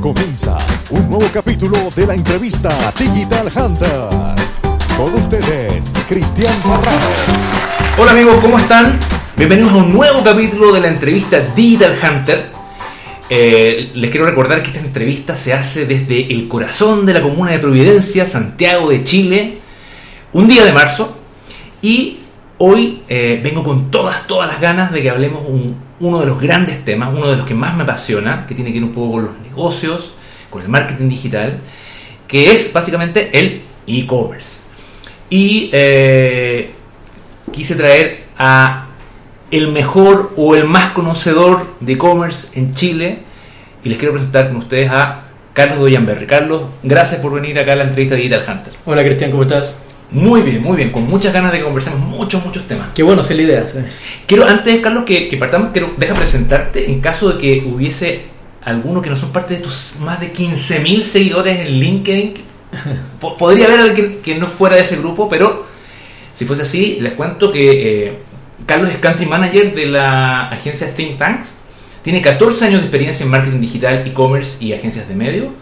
Comienza un nuevo capítulo de la entrevista Digital Hunter. Con ustedes, Cristian Parrado. Hola amigos, ¿cómo están? Bienvenidos a un nuevo capítulo de la entrevista Digital Hunter. Eh, les quiero recordar que esta entrevista se hace desde el corazón de la comuna de Providencia, Santiago de Chile, un día de marzo. Y hoy eh, vengo con todas, todas las ganas de que hablemos un, uno de los grandes temas, uno de los que más me apasiona, que tiene que ver un poco con los negocios, con el marketing digital, que es básicamente el e-commerce. Y eh, quise traer a el mejor o el más conocedor de e-commerce en Chile y les quiero presentar con ustedes a Carlos Doyanberry. Carlos, gracias por venir acá a la entrevista de Digital Hunter. Hola Cristian, ¿cómo estás? Muy bien, muy bien, con muchas ganas de que conversemos muchos, muchos temas. Qué bueno, sé la idea. sí. Quiero, antes, Carlos, que, que partamos, quiero, deja presentarte en caso de que hubiese alguno que no son parte de tus más de 15.000 seguidores en LinkedIn. Po- Podría haber alguien que no fuera de ese grupo, pero si fuese así, les cuento que eh, Carlos es Country Manager de la agencia Think Tanks. Tiene 14 años de experiencia en marketing digital, e-commerce y agencias de medio.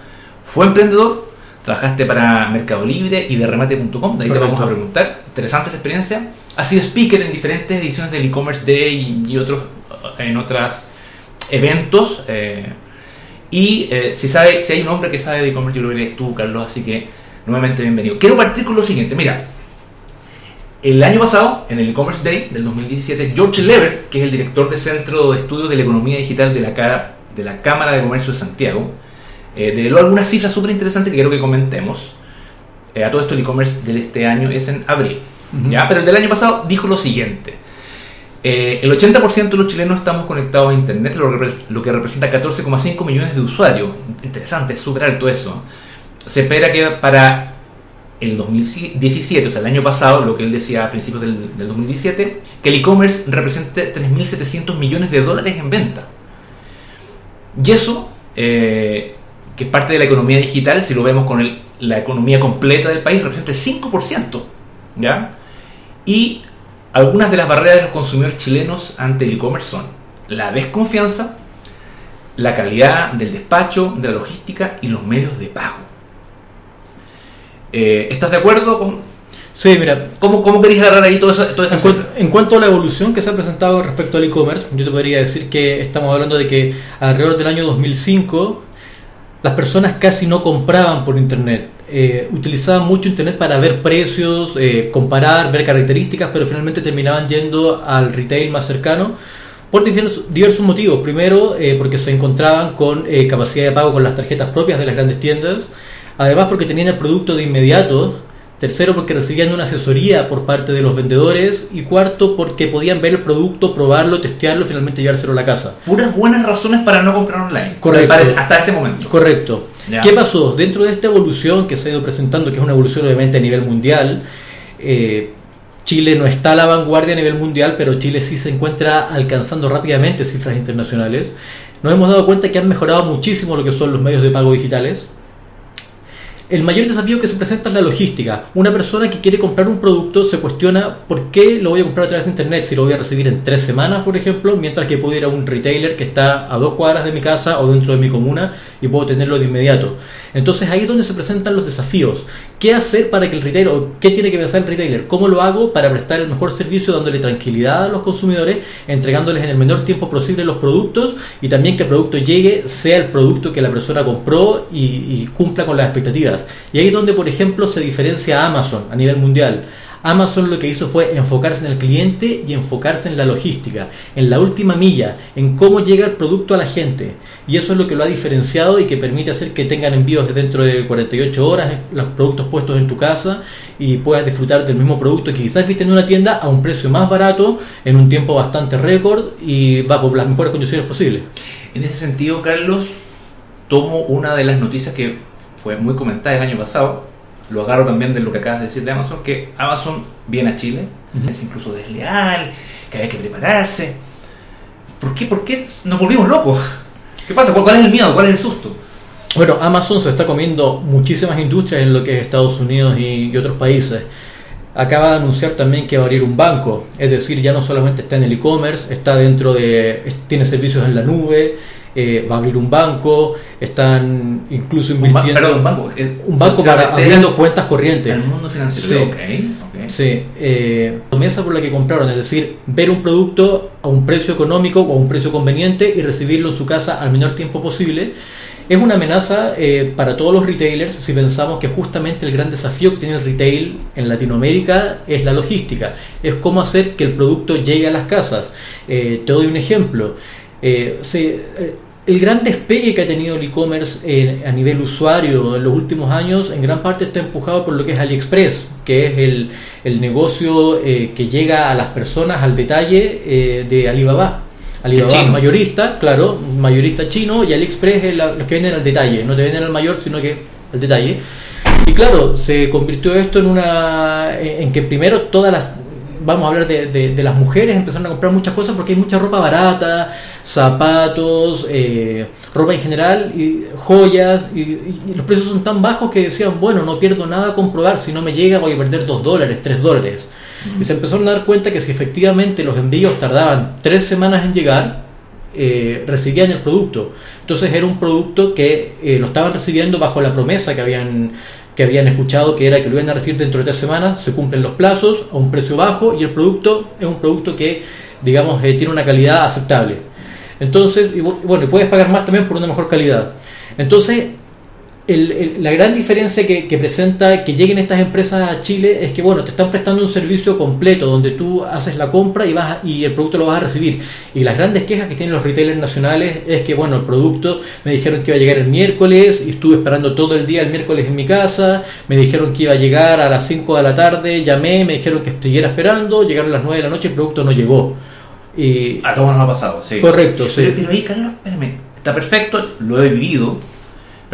Fue emprendedor, trabajaste para Mercado Libre y de remate.com, de ahí te vamos a preguntar. Interesante esa experiencia. Ha sido speaker en diferentes ediciones del e-commerce day y, otros en otros eventos. eh, y eh, si sabe, si hay un hombre que sabe de e-commerce, yo que eres tú, Carlos, así que nuevamente bienvenido. Quiero partir con lo siguiente, mira. El año pasado, en el e-commerce day del 2017, George Lever, que es el director de Centro de Estudios de la Economía Digital de la, Cara- de la Cámara de Comercio de Santiago, eh, develó algunas cifras súper interesantes que quiero que comentemos. Eh, a todo esto el e-commerce de este año es en abril. ¿ya? Pero el del año pasado dijo lo siguiente. Eh, el 80% de los chilenos estamos conectados a Internet, lo, que repre- lo que representa 14,5 millones de usuarios. Interesante, es súper alto eso. Se espera que para el 2017, o sea, el año pasado, lo que él decía a principios del, del 2017, que el e-commerce represente 3.700 millones de dólares en venta. Y eso, eh, que es parte de la economía digital, si lo vemos con el- la economía completa del país, representa el 5%. ¿ya? Y algunas de las barreras de los consumidores chilenos ante el e-commerce son la desconfianza, la calidad del despacho, de la logística y los medios de pago. Eh, ¿Estás de acuerdo con Sí, mira, cómo, cómo queréis agarrar ahí toda esa, toda esa en, cuanto, en cuanto a la evolución que se ha presentado respecto al e-commerce, yo te podría decir que estamos hablando de que alrededor del año 2005 las personas casi no compraban por internet. Eh, utilizaban mucho internet para ver precios, eh, comparar, ver características, pero finalmente terminaban yendo al retail más cercano por diversos, diversos motivos. Primero, eh, porque se encontraban con capacidad de pago con las tarjetas propias de las grandes tiendas. Además, porque tenían el producto de inmediato. Tercero, porque recibían una asesoría por parte de los vendedores. Y cuarto, porque podían ver el producto, probarlo, testearlo y finalmente llevárselo a la casa. Puras buenas razones para no comprar online. Correcto. Hasta ese momento. Correcto. ¿Qué pasó? Dentro de esta evolución que se ha ido presentando, que es una evolución obviamente a nivel mundial, eh, Chile no está a la vanguardia a nivel mundial, pero Chile sí se encuentra alcanzando rápidamente cifras internacionales. Nos hemos dado cuenta que han mejorado muchísimo lo que son los medios de pago digitales. El mayor desafío que se presenta es la logística. Una persona que quiere comprar un producto se cuestiona por qué lo voy a comprar a través de internet si lo voy a recibir en tres semanas, por ejemplo, mientras que puedo ir a un retailer que está a dos cuadras de mi casa o dentro de mi comuna y puedo tenerlo de inmediato. Entonces ahí es donde se presentan los desafíos. ¿Qué hacer para que el retailer, o qué tiene que pensar el retailer? ¿Cómo lo hago para prestar el mejor servicio dándole tranquilidad a los consumidores, entregándoles en el menor tiempo posible los productos y también que el producto llegue, sea el producto que la persona compró y, y cumpla con las expectativas? Y ahí es donde, por ejemplo, se diferencia Amazon a nivel mundial. Amazon lo que hizo fue enfocarse en el cliente y enfocarse en la logística, en la última milla, en cómo llega el producto a la gente. Y eso es lo que lo ha diferenciado y que permite hacer que tengan envíos dentro de 48 horas, los productos puestos en tu casa y puedas disfrutar del mismo producto que quizás viste en una tienda a un precio más barato, en un tiempo bastante récord y bajo las mejores condiciones posibles. En ese sentido, Carlos, tomo una de las noticias que fue muy comentada el año pasado, lo agarro también de lo que acabas de decir de Amazon, que Amazon viene a Chile, es incluso desleal, que hay que prepararse. ¿Por qué, ¿Por qué nos volvimos locos? ¿Qué pasa? ¿Cuál, cuál es el miedo? ¿Cuál es el susto? Bueno, Amazon se está comiendo muchísimas industrias en lo que es Estados Unidos y, y otros países. Acaba de anunciar también que va a abrir un banco, es decir, ya no solamente está en el e-commerce, está dentro de, tiene servicios en la nube eh, va a abrir un banco, están incluso Un ba- invirtiendo perdón, un banco. eh, un banco a para abriendo cuentas corrientes. En el mundo financiero. Sí. Ok, ok. Sí, eh, promesa por la que compraron, es decir, ver un producto a un precio económico o a un precio conveniente y recibirlo en su casa al menor tiempo posible. Es una amenaza eh, para todos los retailers si pensamos que justamente el gran desafío que tiene el retail en Latinoamérica es la logística, es cómo hacer que el producto llegue a las casas. Eh, te doy un ejemplo. Eh, se- eh, el gran despegue que ha tenido el e-commerce eh, a nivel usuario en los últimos años en gran parte está empujado por lo que es AliExpress, que es el, el negocio eh, que llega a las personas al detalle eh, de Alibaba. Alibaba es mayorista, claro, mayorista chino, y AliExpress es la- los que venden al detalle, no te venden al mayor, sino que al detalle. Y claro, se convirtió esto en una. en que primero todas las. Vamos a hablar de, de- de las mujeres, empezaron a comprar muchas cosas porque hay mucha ropa barata, zapatos, eh, ropa en general, y joyas, y, los precios son tan bajos que decían, bueno, no pierdo nada comprobar, si no me llega voy a perder 2 dólares, 3 dólares. Y se empezaron a dar cuenta que si efectivamente los envíos tardaban 3 semanas en llegar, eh, recibían el producto. Entonces era un producto que eh, lo estaban recibiendo bajo la promesa que habían que habían escuchado que era que lo iban a recibir dentro de tres semanas, se cumplen los plazos a un precio bajo y el producto es un producto que, digamos, eh, tiene una calidad aceptable. Entonces, y bu- bueno, y puedes pagar más también por una mejor calidad. Entonces, el- el- la gran diferencia que, que presenta que lleguen estas empresas a Chile es que bueno te están prestando un servicio completo donde tú haces la compra y vas a- y el producto lo vas a recibir. Y las grandes quejas que tienen los retailers nacionales es que bueno el producto me dijeron que iba a llegar el miércoles y estuve esperando todo el día el miércoles en mi casa me dijeron que iba a llegar a las 5 de la tarde llamé me dijeron que siguiera esperando llegaron las 9 de la noche el producto no llegó. Y A todos nos ha pasado, sí. correcto sí. Pero, pero ahí, Carlos, espérame, está perfecto, lo he vivido,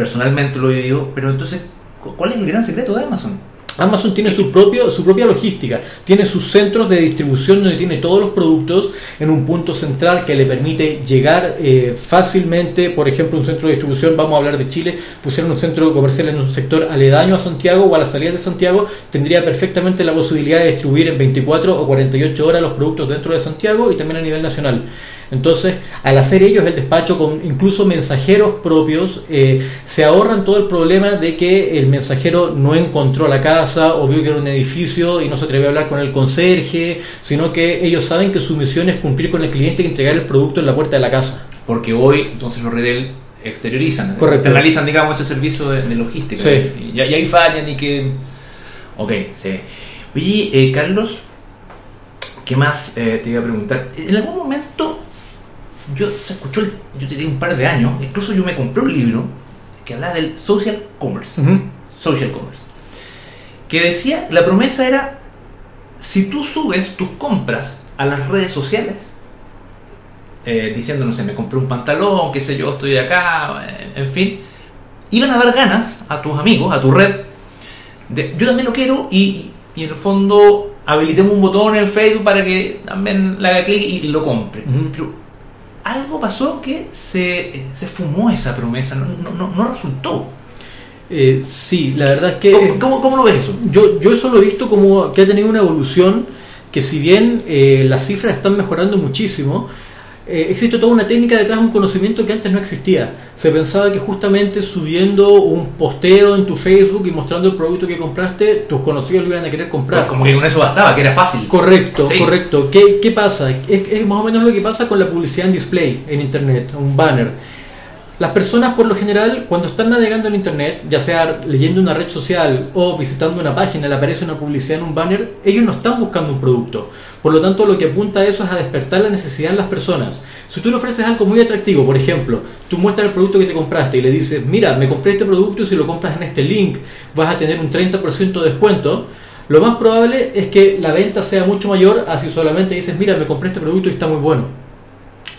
personalmente lo he pero entonces, cu- ¿cuál es el gran secreto de Amazon? Amazon tiene su, propio, su propia logística, tiene sus centros de distribución donde tiene todos los productos en un punto central que le permite llegar eh, fácilmente, por ejemplo, un centro de distribución, vamos a hablar de Chile, pusieron un centro comercial en un sector aledaño a Santiago o a la salida de Santiago, tendría perfectamente la posibilidad de distribuir en 24 o 48 horas los productos dentro de Santiago y también a nivel nacional. Entonces, al hacer ellos el despacho con incluso mensajeros propios, eh, se ahorran todo el problema de que el mensajero no encontró la casa o vio que era un edificio y no se atrevió a hablar con el conserje, sino que ellos saben que su misión es cumplir con el cliente y entregar el producto en la puerta de la casa. Porque hoy, entonces, los retail exteriorizan, Correcto. externalizan, digamos, ese servicio de, de logística. Sí. Y, y ahí fallan y que... Ok, sí. Oye, eh, Carlos, ¿qué más eh, te iba a preguntar? En algún momento, yo se escuchó, yo tenía un par de años, incluso yo me compré un libro que hablaba del social commerce. social commerce. Que decía, la promesa era, si tú subes tus compras a las redes sociales, eh, diciendo, no sé, me compré un pantalón, qué sé yo, estoy acá, eh, en fin, iban a dar ganas a tus amigos, a tu red, de, yo también lo quiero y, y en el fondo habilitemos un botón en Facebook para que también le haga clic y, y lo compre. Pero algo pasó que se, eh, se fumó esa promesa, no, no, no- no resultó. Eh, sí, la verdad es que... ¿Cómo, cómo, cómo lo ves eso? Yo, yo eso lo he visto como que ha tenido una evolución que si bien eh, las cifras están mejorando muchísimo, eh, existe toda una técnica detrás de un conocimiento que antes no existía. Se pensaba que justamente subiendo un posteo en tu Facebook y mostrando el producto que compraste, tus conocidos lo iban a querer comprar. Como que con eso bastaba, que era fácil. Correcto, Sí. correcto. ¿Qué, qué pasa? Es, es más o menos lo que pasa con la publicidad en display en Internet, un banner. Las personas por lo general cuando están navegando en Internet, ya sea leyendo una red social o visitando una página, le aparece una publicidad en un banner, ellos no están buscando un producto. Por lo tanto, lo que apunta a eso es a despertar la necesidad en las personas. Si tú le ofreces algo muy atractivo, por ejemplo, tú muestras el producto que te compraste y le dices, mira, me compré este producto y si lo compras en este link vas a tener un 30% de descuento, lo más probable es que la venta sea mucho mayor a si solamente dices, mira, me compré este producto y está muy bueno.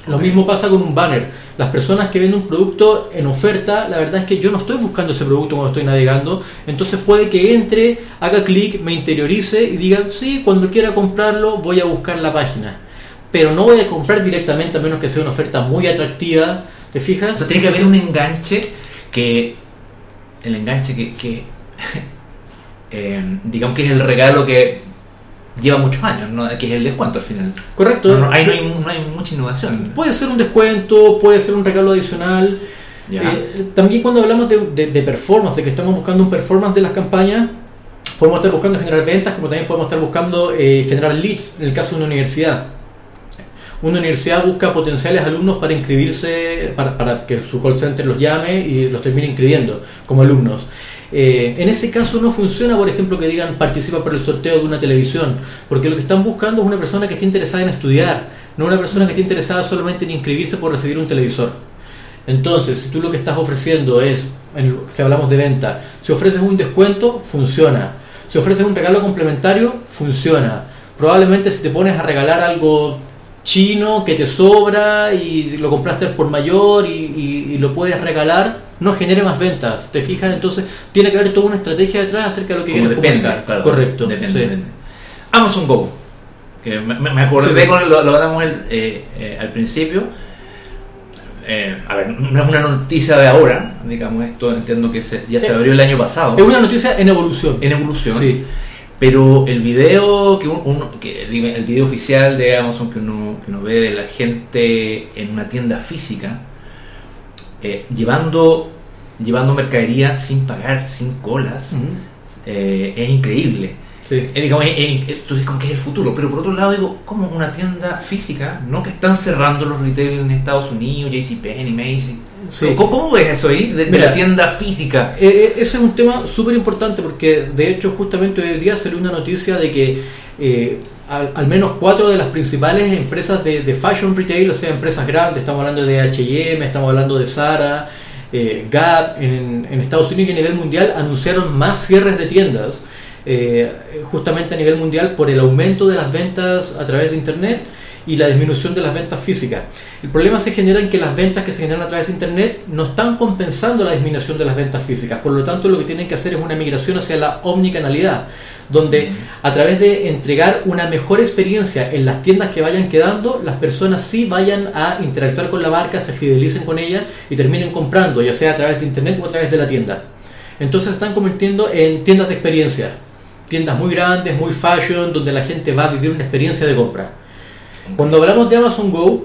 Lo mismo pasa con un banner. Las personas que ven un producto en oferta, la verdad es que yo no estoy buscando ese producto cuando estoy navegando, entonces puede que entre, haga clic, me interiorice y diga, sí, cuando quiera comprarlo voy a buscar la página. Pero no voy a comprar directamente a menos que sea una oferta muy atractiva, ¿te fijas? O sea, tiene que haber un enganche que. El enganche que. que, eh, digamos que es el regalo que lleva muchos años, ¿no? que es el descuento al final. Correcto. No, no, ahí no hay, no hay mucha innovación. Puede ser un descuento, puede ser un regalo adicional. Eh, también cuando hablamos de, de, de, performance, de que estamos buscando un performance de las campañas, podemos estar buscando generar ventas, como también podemos estar buscando eh, generar leads, en el caso de una universidad. Una universidad busca potenciales alumnos para inscribirse, para, para que su call center los llame y los termine inscribiendo como alumnos. Eh, en ese caso no funciona, por ejemplo, que digan participa por el sorteo de una televisión, porque lo que están buscando es una persona que esté interesada en estudiar, no una persona que esté interesada solamente en inscribirse por recibir un televisor. Entonces, si tú lo que estás ofreciendo es, si hablamos de venta, si ofreces un descuento, funciona. Si ofreces un regalo complementario, funciona. Probablemente si te pones a regalar algo chino que te sobra y lo compraste por mayor y, y, y lo puedes regalar, no genere más ventas. ¿Te fijas? Entonces tiene que haber toda una estrategia detrás acerca de lo que Como quieres depende, comunicar. claro, Correcto. Depende, sí. depende. Amazon Go. Que me, me acordé Sí, sí. con lo, lo hablamos el- eh, eh, al principio. Eh, a ver, no es una noticia de ahora, digamos esto, entiendo que se- ya se abrió el año pasado. Es una noticia en evolución. en evolución. Sí. Pero el video que un- uno, que el video oficial de Amazon que uno, que uno ve de la gente en una tienda física eh, llevando llevando mercadería sin pagar, sin colas, eh, es increíble. Sí. Eh, digamos, eh, eh, tú dices como que es el futuro, pero por otro lado digo, como una tienda física, no que están cerrando los retail en Estados Unidos, JCPenney, Macy. Sí. ¿Cómo, cómo ves eso ahí de, Mira. la tienda física? Eh, eh, ese es un tema súper importante porque de hecho justamente hoy día salió una noticia de que eh, al, al menos cuatro de las principales empresas de, de fashion retail, o sea, empresas grandes, estamos hablando de H&M, estamos hablando de Zara, eh, Gap, en, en Estados Unidos y a nivel mundial anunciaron más cierres de tiendas, eh, justamente a nivel mundial por el aumento de las ventas a través de Internet y la disminución de las ventas físicas. El problema se genera en que las ventas que se generan a través de Internet no están compensando la disminución de las ventas físicas. Por lo tanto, lo que tienen que hacer es una migración hacia la omnicanalidad, donde a través de entregar una mejor experiencia en las tiendas que vayan quedando, las personas sí vayan a interactuar con la marca, se fidelicen con ella y terminen comprando, ya sea a través de Internet o a través de la tienda. Entonces se están convirtiendo en tiendas de experiencia, tiendas muy grandes, muy fashion, donde la gente va a vivir una experiencia de compra. Cuando hablamos de Amazon Go,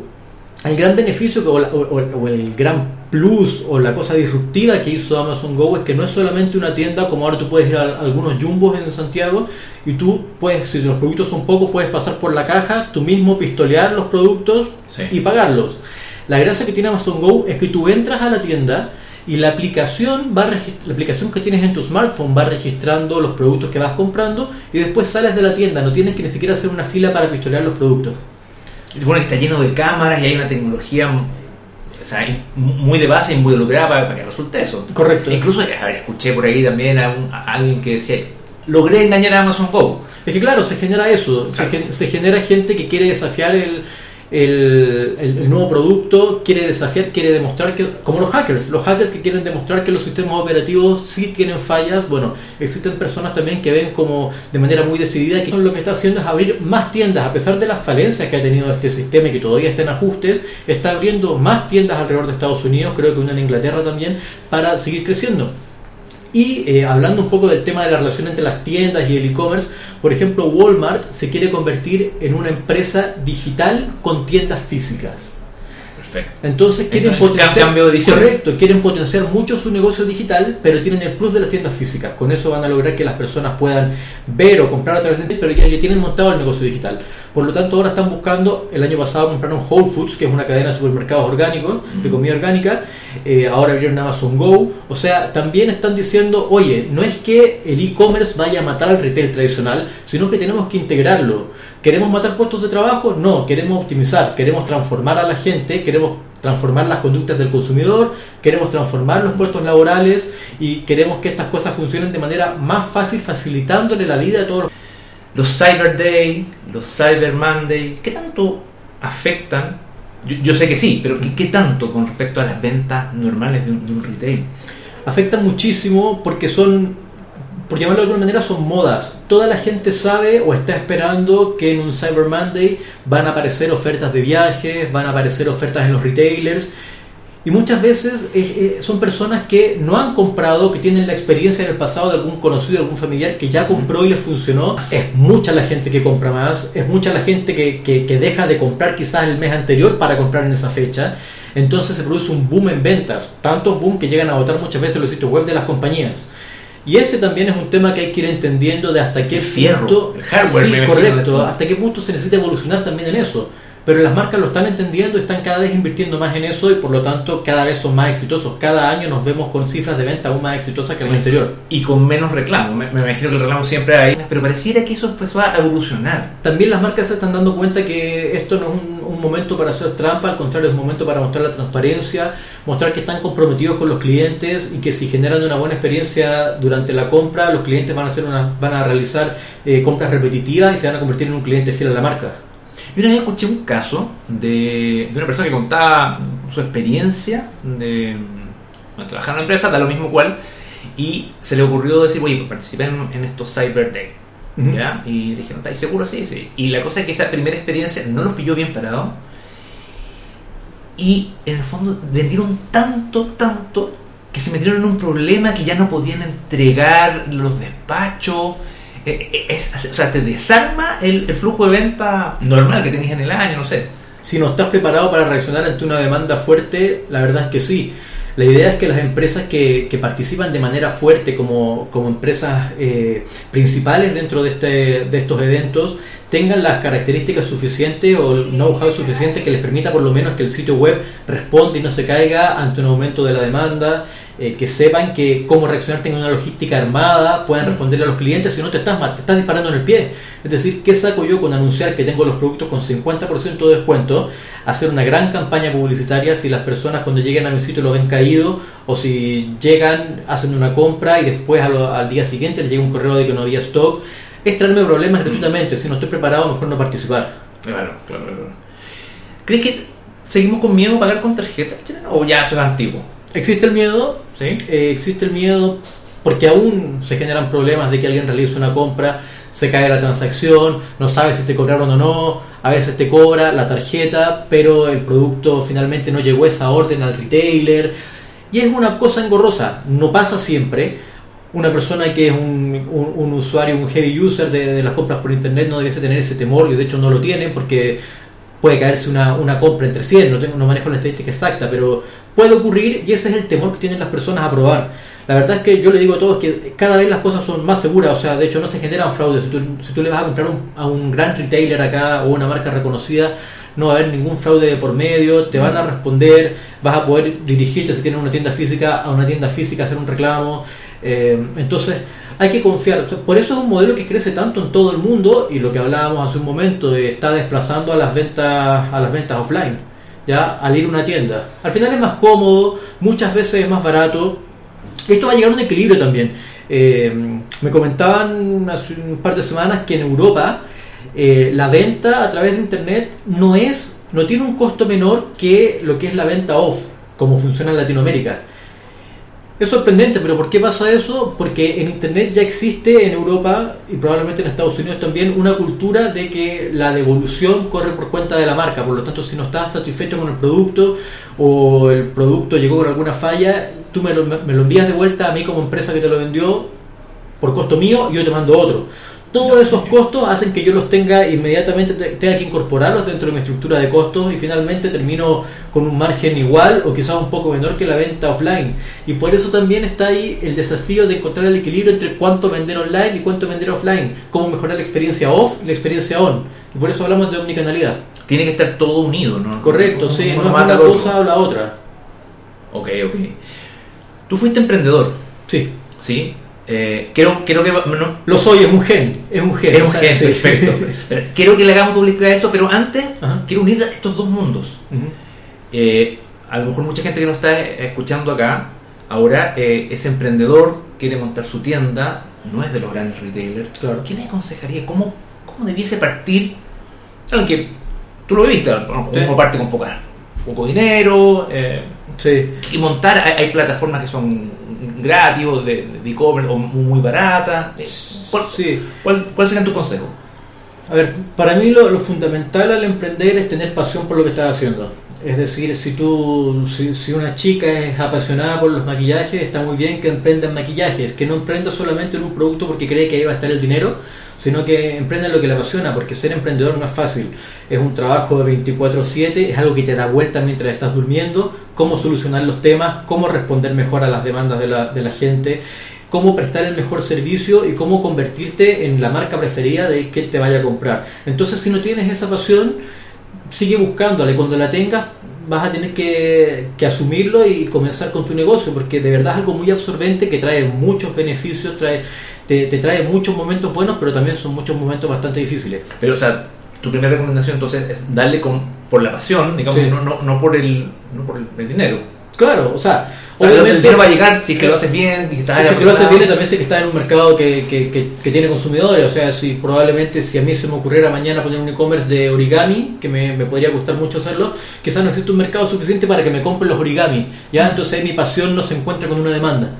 el gran beneficio que- o, la- o- o- o el gran plus o la cosa disruptiva que hizo Amazon Go es que no es solamente una tienda como ahora tú puedes ir a algunos jumbos en Santiago y tú puedes, si los productos son pocos, puedes pasar por la caja, tú mismo pistolear los productos Sí. y pagarlos. La gracia que tiene Amazon Go es que tú entras a la tienda y la aplicación va la aplicación que tienes en tu smartphone va registrando los productos que vas comprando y después sales de la tienda, no tienes que ni siquiera hacer una fila para pistolear los productos. Supone que está lleno de cámaras y hay una tecnología o sea, muy de base y muy lograda para, para que resulte eso. Correcto. Incluso, a ver, escuché por ahí también a, un- a alguien que decía, logré engañar a Amazon Go. Es que claro, se genera eso, se, se genera gente que quiere desafiar el, el, el- nuevo producto, quiere desafiar, quiere demostrar que, como los hackers, los hackers que quieren demostrar que los sistemas operativos sí tienen fallas, bueno, existen personas también que ven como de manera muy decidida que lo que está haciendo es abrir más tiendas, a pesar de las falencias que ha tenido este sistema y que todavía está en ajustes, está abriendo más tiendas alrededor de Estados Unidos, creo que una en Inglaterra también, para seguir creciendo. Y eh, hablando un poco del tema de la relación entre las tiendas y el e-commerce, por ejemplo, Walmart se quiere convertir en una empresa digital con tiendas físicas. Perfecto. Entonces quieren potenciar, cambio de correcto, quieren potenciar mucho su negocio digital, pero tienen el plus de las tiendas físicas. Con eso van a lograr que las personas puedan ver o comprar a través de pero ya, ya tienen montado el negocio digital. Por lo tanto, ahora están buscando, el año pasado compraron Whole Foods, que es una cadena de supermercados orgánicos, de comida orgánica, eh, ahora abrieron Amazon Go, o sea, también están diciendo, oye, no es que el e-commerce vaya a matar al retail tradicional, sino que tenemos que integrarlo. ¿Queremos matar puestos de trabajo? No, queremos optimizar, queremos transformar a la gente, queremos transformar las conductas del consumidor, queremos transformar los puestos laborales y queremos que estas cosas funcionen de manera más fácil, facilitándole la vida a todos los Los Cyber Day, los Cyber Monday, ¿qué tanto afectan? Yo, yo sé que sí, pero ¿qué, tanto con respecto a las ventas normales de un retail? afectan muchísimo porque son, por llamarlo de alguna manera, son modas. Toda la gente sabe o está esperando que en un Cyber Monday van a aparecer ofertas de viajes, van a aparecer ofertas en los retailers. Y muchas veces eh, son personas que no han comprado, que tienen la experiencia en el pasado de algún conocido, algún familiar que ya compró y les funcionó. Es mucha la gente que compra más, es mucha la gente que, que, que deja de comprar quizás el mes anterior para comprar en esa fecha. Entonces se produce un boom en ventas, tantos boom que llegan a votar muchas veces los sitios web de las compañías. Y ese también es un tema que hay que ir entendiendo de hasta qué El fierro, punto, el hardware, Sí, de correcto, hasta qué punto se necesita evolucionar también en eso. Pero las marcas lo están entendiendo, están cada vez invirtiendo más en eso y por lo tanto cada vez son más exitosos. Cada año nos vemos con cifras de venta aún más exitosas que el año anterior. Y con menos reclamo. Me, me imagino que el reclamo siempre hay. Pero pareciera que eso empezó a evolucionar. También las marcas se están dando cuenta que esto no es un, un momento para hacer trampa, al contrario es un momento para mostrar la transparencia, mostrar que están comprometidos con los clientes y que si generan una buena experiencia durante la compra, los clientes van a hacer una, van a realizar eh, compras repetitivas y se van a convertir en un cliente fiel a la marca. Yo una vez escuché un caso de, de una persona que contaba su experiencia de bueno, trabajar en una empresa, da lo mismo cual, y se le ocurrió decir, oye, pues participé en, en estos Cyber Day. ¿ya? Y le dijeron, ¿estáis seguros? Sí, sí. Y la cosa es que esa primera experiencia no los pilló bien parados. Y en el fondo vendieron tanto, tanto, que se metieron en un problema que ya no podían entregar los despachos. Eh, eh, es- o sea, te desarma el, el flujo de venta normal que tenías en el año, no sé. Si no estás preparado para reaccionar ante una demanda fuerte, la verdad es que sí. La idea es que las empresas que, que participan de manera fuerte como, como empresas eh, principales dentro de, este, de estos eventos tengan las características suficientes o el know-how suficiente que les permita por lo menos que el sitio web responda y no se caiga ante un aumento de la demanda, eh, que sepan que cómo reaccionar tengan una logística armada, puedan responderle a los clientes si no te estás, te estás disparando en el pie. Es decir, ¿qué saco yo con anunciar que tengo los productos con 50% de descuento? Hacer una gran campaña publicitaria si las personas cuando lleguen a mi sitio lo ven caído o si llegan, hacen una compra y después a lo- al día siguiente les llega un correo de que no había stock. Es traerme problemas gratuitamente. Si no estoy preparado, mejor no participar. Claro, claro, claro. ¿Crees que seguimos con miedo a pagar con tarjeta? ¿O ya eso es antiguo? ¿Existe el miedo? ¿Sí? Eh, existe el miedo porque aún se generan problemas de que alguien realice una compra, se cae la transacción, no sabe si te cobraron o no, a veces te cobra la tarjeta, pero el producto finalmente no llegó esa orden al retailer. Y es una cosa engorrosa, no pasa siempre. Una persona que es un, un- un usuario, un heavy user de, de las compras por internet no debiese tener ese temor, y de hecho no lo tiene porque puede caerse una, una compra entre 100, no, tengo, no manejo la estadística exacta, pero puede ocurrir y ese es el temor que tienen las personas a probar. La verdad es que yo le digo a todos que cada vez las cosas son más seguras, o sea, de hecho no se generan fraudes. Si tú, si tú le vas a comprar a un gran retailer acá o una marca reconocida, no va a haber ningún fraude de por medio, te van a responder, vas a poder dirigirte si tienes una tienda física a una tienda física, hacer un reclamo. Eh, entonces hay que confiar. Por eso es un modelo que crece tanto en todo el mundo y lo que hablábamos hace un momento está desplazando a las ventas a las ventas offline. Ya al ir a una tienda. Al final es más cómodo, muchas veces es más barato. Esto va a llegar a un equilibrio también. Eh, me comentaban hace un par de semanas que en Europa eh, la venta a través de internet no es no tiene un costo menor que lo que es la venta off, como funciona en Latinoamérica. Es sorprendente, pero ¿por qué pasa eso? Porque en Internet ya existe en Europa y probablemente en Estados Unidos también una cultura de que la devolución corre por cuenta de la marca. Por lo tanto, si no estás satisfecho con el producto o el producto llegó con alguna falla, tú me lo, me lo envías de vuelta a mí como empresa que te lo vendió por costo mío y yo te mando otro. Todos esos costos hacen que yo los tenga inmediatamente, te- tenga que incorporarlos dentro de mi estructura de costos y finalmente termino con un margen igual o quizás un poco menor que la venta offline. Y por eso también está ahí el desafío de encontrar el equilibrio entre cuánto vender online y cuánto vender offline, cómo mejorar la experiencia off y la experiencia on. Y por eso hablamos de omnicanalidad. Tiene que estar todo unido, ¿no? Correcto, sí, no es una cosa o la otra. Ok, ok. Tú fuiste emprendedor, Sí, ¿sí? Eh, quiero, quiero que... No, lo soy, es un gen, es un gen. es un gen, perfecto. Quiero que le hagamos publicidad a eso, pero antes Ajá. quiero unir estos dos mundos. Eh, a lo mejor mucha gente que nos está escuchando acá ahora eh, es emprendedor, quiere montar su tienda, no es de los grandes retailers. Claro. ¿Qué le aconsejaría? ¿Cómo, cómo debiese partir? Aunque tú lo viste, uno Sí. parte con poca, poco dinero, eh, Sí. que montar, hay, hay plataformas que son gratis o de e-commerce o muy. Eh, ¿Cuál, Sí. cuál, cuál sería tu consejo? A ver, para mí lo, lo fundamental al emprender es tener pasión por lo que estás haciendo. Es decir, si tú, si, una chica es apasionada por los maquillajes, está muy bien que emprenda en maquillajes, que no emprenda solamente en un producto porque cree que ahí va a estar el dinero, sino que emprenda en lo que le apasiona, porque ser emprendedor no es fácil. Es un trabajo de 24/7, es algo que te da vuelta mientras estás durmiendo, cómo solucionar los temas, cómo responder mejor a las demandas de la, de la gente cómo prestar el mejor servicio y cómo convertirte en la marca preferida de que te vaya a comprar. Entonces, si no tienes esa pasión, sigue buscándola y cuando la tengas vas a tener que, que, asumirlo y comenzar con tu negocio, porque de verdad es algo muy absorbente que trae muchos beneficios, trae, te, te trae muchos momentos buenos, pero también son muchos momentos bastante difíciles. Pero, o sea, tu primera recomendación entonces es darle con, por la pasión, digamos, Sí. no, no, no por el, no por el, el dinero. Claro, o sea, el obviamente dinero va a llegar si es que lo haces bien, y si que lo haces bien también sé que está en un mercado que, que, que- que tiene consumidores, o sea, si probablemente si a mí se me ocurriera mañana poner un e-commerce de origami, que me, me podría gustar mucho hacerlo, quizás no existe un mercado suficiente para que me compren los origami, ¿ya? Entonces mi pasión no se encuentra con una demanda.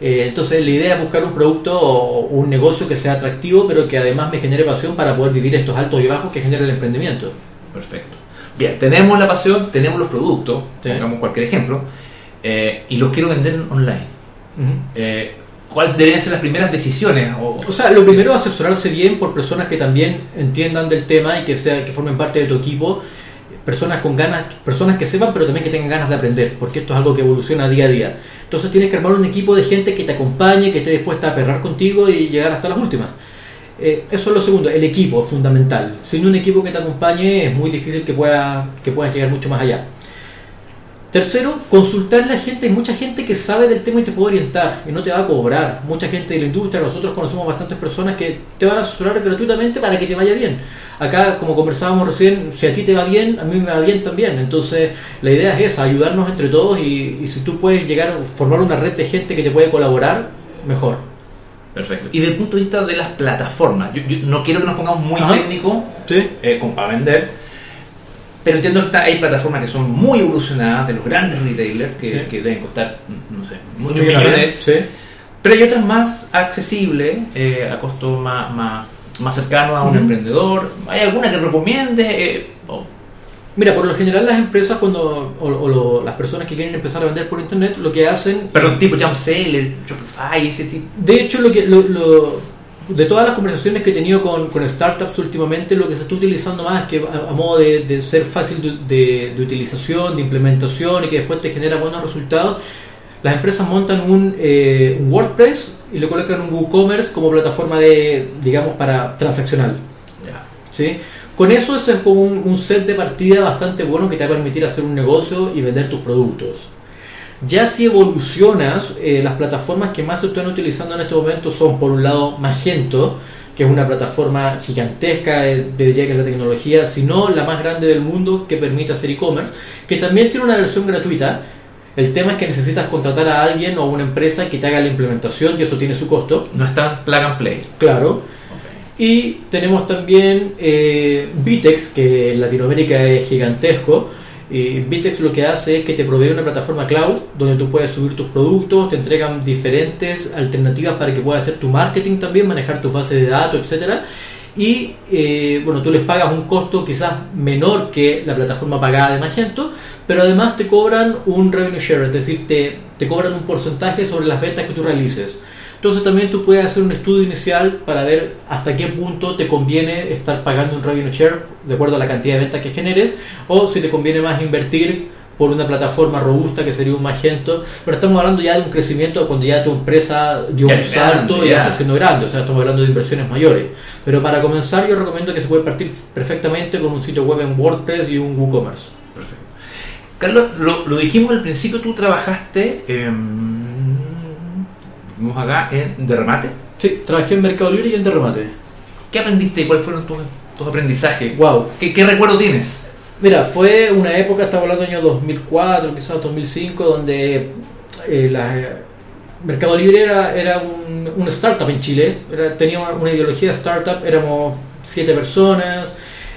Eh, entonces la idea es buscar un producto o un negocio que sea atractivo, pero que además me genere pasión para poder vivir estos altos y bajos que genera el emprendimiento. Perfecto. Bien, tenemos la pasión, tenemos los productos, Sí. pongamos cualquier ejemplo, eh, y los quiero vender online. Eh, ¿Cuáles deberían ser las primeras decisiones? O, O sea, lo primero es asesorarse bien por personas que también entiendan del tema y que, sea, que formen parte de tu equipo, personas con ganas, personas que sepan, pero también que tengan ganas de aprender, porque esto es algo que evoluciona día a día. Entonces tienes que armar un equipo de gente que te acompañe, que esté dispuesta a perrar contigo y llegar hasta las últimas. Eh, eso es lo segundo, el equipo es fundamental. Sin un equipo que te acompañe es muy difícil que puedas que puedas llegar mucho más allá. Tercero, consultarle a gente. Hay mucha gente que sabe del tema y te puede orientar y no te va a cobrar. Mucha gente de la industria, nosotros conocemos bastantes personas que te van a asesorar gratuitamente para que te vaya bien. Acá, como conversábamos recién, si a ti te va bien, a mí me va bien también. Entonces, la idea es esa, ayudarnos entre todos y, y si tú puedes llegar a formar una red de gente que te puede colaborar, mejor. Perfecto. Y desde el punto de vista de las plataformas, yo, yo no quiero que nos pongamos muy Ajá. técnicos ¿Sí? eh, como para vender, pero entiendo que está- hay plataformas que son muy evolucionadas de los grandes retailers que, Sí. que deben costar, no sé, muchos millones. Sí. Pero hay otras más accesibles, eh, a costo más, más, más cercano a un emprendedor. ¿Hay alguna que recomiendes? Eh, Mira, por lo general las empresas cuando o, o lo- las personas que quieren empezar a vender por internet lo que hacen perdón, tipo Jump Sale, Shopify, ese tipo. De hecho, lo que, lo, lo- de todas las conversaciones que he tenido con, con startups últimamente, lo que se está utilizando más que a, a modo de, de ser fácil de, de- de utilización, de implementación y que después te genera buenos resultados, las empresas montan un, eh, un WordPress y le colocan un WooCommerce como plataforma de, digamos, para transaccional. ¿sí? Con eso, eso es como un, un set de partida bastante bueno que te va a permitir hacer un negocio y vender tus productos. Ya si evolucionas, eh, las plataformas que más se están utilizando en este momento son, por un lado, Magento, que es una plataforma gigantesca, eh, diría que es la tecnología, si no la más grande del mundo que permite hacer e-commerce, que también tiene una versión gratuita. El tema es que necesitas contratar a alguien o a una empresa que te haga la implementación y eso tiene su costo. No está plug and play. Claro. Y tenemos también eh, Vitex, que en Latinoamérica es gigantesco. Y Vitex lo que hace es que te provee una plataforma cloud donde tú puedes subir tus productos, te entregan diferentes alternativas para que puedas hacer tu marketing también, manejar tus bases de datos, etcétera. Y eh, bueno, tú les pagas un costo quizás menor que la plataforma pagada de Magento, pero además te cobran un revenue share, es decir, te, te cobran un porcentaje sobre las ventas que tú realices. Entonces también tú puedes hacer un estudio inicial para ver hasta qué punto te conviene estar pagando un revenue share de acuerdo a la cantidad de ventas que generes o si te conviene más invertir por una plataforma robusta que sería un Magento. Pero estamos hablando ya de un crecimiento cuando ya tu empresa dio un salto y ya. está siendo grande. O sea, estamos hablando de inversiones mayores. Pero para comenzar yo recomiendo que se puede partir perfectamente con un sitio web en WordPress y un WooCommerce. Perfecto. Carlos, lo, lo dijimos al principio, tú trabajaste. Vimos acá en de remate. Sí, trabajé en Mercado Libre y en Derremate. ¿Qué aprendiste y cuáles fueron tus, tus aprendizajes? Wow. ¿Qué, qué recuerdo tienes? Mira, fue una época, estaba hablando del año 2004, quizás 2005, donde eh, la- Mercado Libre era, era un, un startup en Chile, era- tenía una, una ideología de startup, éramos siete personas,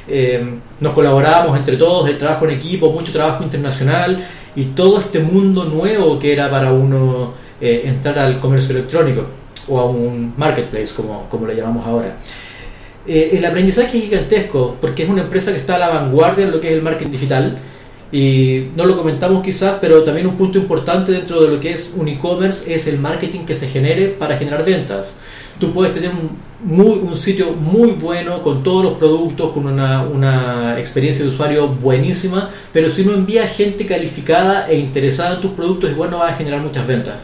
eh, nos colaborábamos entre todos, el trabajo en equipo, mucho trabajo internacional y todo este mundo nuevo que era para uno eh, entrar al comercio electrónico o a un marketplace, como, como le llamamos ahora. Eh, el aprendizaje es gigantesco porque es una empresa que está a la vanguardia en lo que es el marketing digital Y no lo comentamos quizás, pero también un punto importante dentro de lo que es un e-commerce es el marketing que se genere para generar ventas. Tú puedes tener un, muy, un sitio muy bueno con todos los productos, con una, una experiencia de usuario buenísima, pero si no envías gente calificada e interesada en tus productos, igual no vas a generar muchas ventas.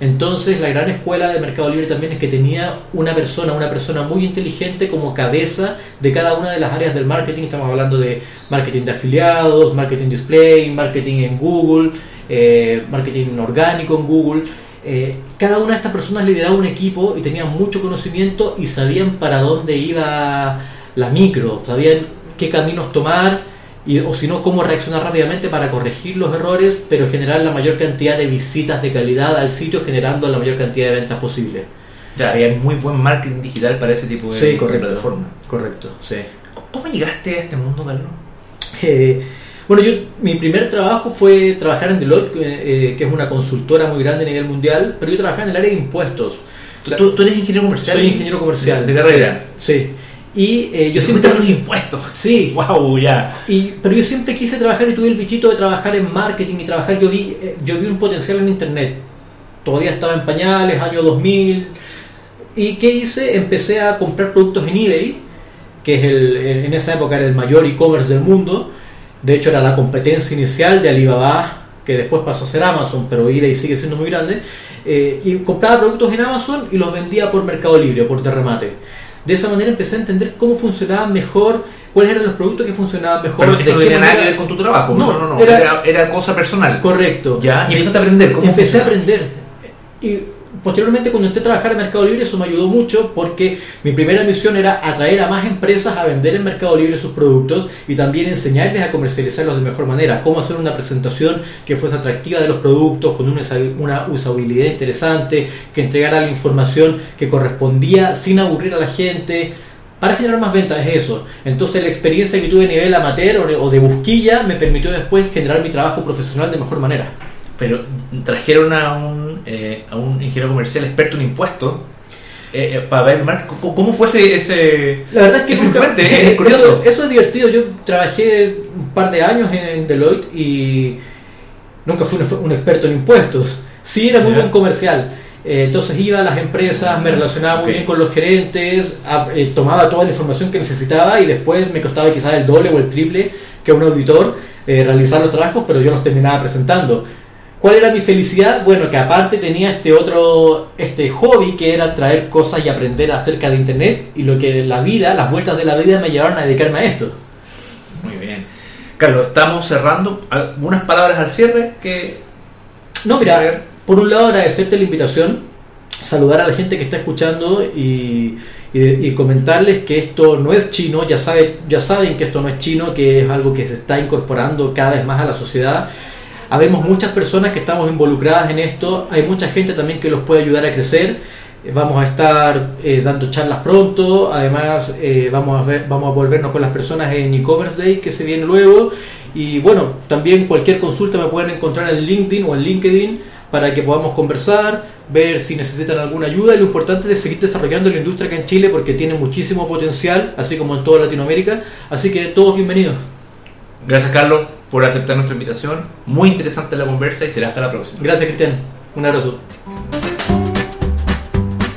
Entonces la gran escuela de Mercado Libre también es que tenía una persona, una persona muy inteligente como cabeza de cada una de las áreas del marketing. Estamos hablando de marketing de afiliados, marketing display, marketing en Google, eh, marketing orgánico en Google. Eh, cada una de estas personas lideraba un equipo y tenían mucho conocimiento y sabían para dónde iba la micro, sabían qué caminos tomar y, o si no, cómo reaccionar rápidamente para corregir los errores, pero generar la mayor cantidad de visitas de calidad al sitio, generando la mayor cantidad de ventas posible. Ya, había muy buen marketing digital para ese tipo de, Sí, correcto. de plataforma. Correcto, sí. ¿Cómo llegaste a este mundo, Carlos? Eh, bueno, yo mi primer trabajo fue trabajar en Deloitte, eh, que es una consultora muy grande a nivel mundial, pero yo trabajaba en el área de impuestos. ¿Tú, tú- tú eres ingeniero comercial? Soy ingeniero comercial. De carrera. Sí. Y eh, yo siempre... los impuestos. Sí, Wow, ya. Y, pero yo siempre quise trabajar y tuve el bichito de trabajar en marketing y trabajar. Yo vi, eh, yo vi un potencial en internet. Todavía estaba en pañales, año 2000. ¿Y qué hice? Empecé a comprar productos en eBay, que es el, en esa época era el mayor e-commerce del mundo. De hecho, era la competencia inicial de Alibaba, que después pasó a ser Amazon, pero eBay sigue siendo muy grande. Eh, y compraba productos en Amazon y los vendía por Mercado Libre, por Terremate. De esa manera empecé a entender cómo funcionaban mejor, cuáles eran los productos que funcionaban mejor. Pero de esto no tenía nada que ver con tu trabajo. No, no, no. era- Era, era cosa personal. Correcto. Ya, y empezaste a aprender. ¿Cómo Empecé a aprender. Y posteriormente cuando entré a trabajar en Mercado Libre eso me ayudó mucho porque mi primera misión era atraer a más empresas a vender en Mercado Libre sus productos y también enseñarles a comercializarlos de mejor manera, cómo hacer una presentación que fuese atractiva de los productos, con una, usa- una usabilidad interesante, que entregara la información que correspondía sin aburrir a la gente. Para generar más ventas es eso. Entonces la experiencia que tuve a nivel amateur o de busquilla me permitió después generar mi trabajo profesional de mejor manera. Pero trajeron a un, eh, a un ingeniero comercial experto en impuestos eh, eh, para ver marketing. ¿Cómo, fue ese, ese, La verdad es que ese nunca- puente? Es curioso. Eso, eso es divertido. Yo trabajé un par de años en Deloitte y nunca fui un, un experto en impuestos. Sí era muy buen comercial. Eh, entonces iba a las empresas, me relacionaba muy bien con los gerentes, eh, tomaba toda la información que necesitaba y después me costaba quizás el doble o el triple que un auditor realizar los trabajos, pero yo los terminaba presentando. ¿Cuál era mi felicidad? Bueno, que aparte tenía este otro, este hobby que era traer cosas y aprender acerca de Internet y lo que la vida, las vueltas de la vida me llevaron a dedicarme a esto. Muy bien. Carlos, estamos cerrando. ¿Algunas palabras al cierre? que No, mira, por un lado agradecerte la invitación, saludar a la gente que está escuchando y, y- y comentarles que esto no es chino, ya, sabe, ya saben que esto no es chino, que es algo que se está incorporando cada vez más a la sociedad. Habemos muchas personas que estamos involucradas en esto, hay mucha gente también que los puede ayudar a crecer. Eh, Vamos a estar eh, dando charlas pronto, además eh, vamos, a ver, vamos a volvernos con las personas en e-commerce day que se viene luego. Y bueno, también cualquier consulta me pueden encontrar en LinkedIn o en LinkedIn para que podamos conversar, ver si necesitan alguna ayuda. Y lo importante es seguir desarrollando la industria acá en Chile porque tiene muchísimo potencial, así como en toda Latinoamérica. Así que todos bienvenidos. Gracias, Carlos, por aceptar nuestra invitación. Muy interesante la conversa y será hasta la próxima. Gracias, Cristian. Un abrazo.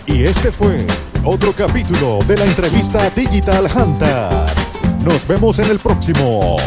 Y este fue otro capítulo de la entrevista Digital Hunter. Nos vemos en el próximo.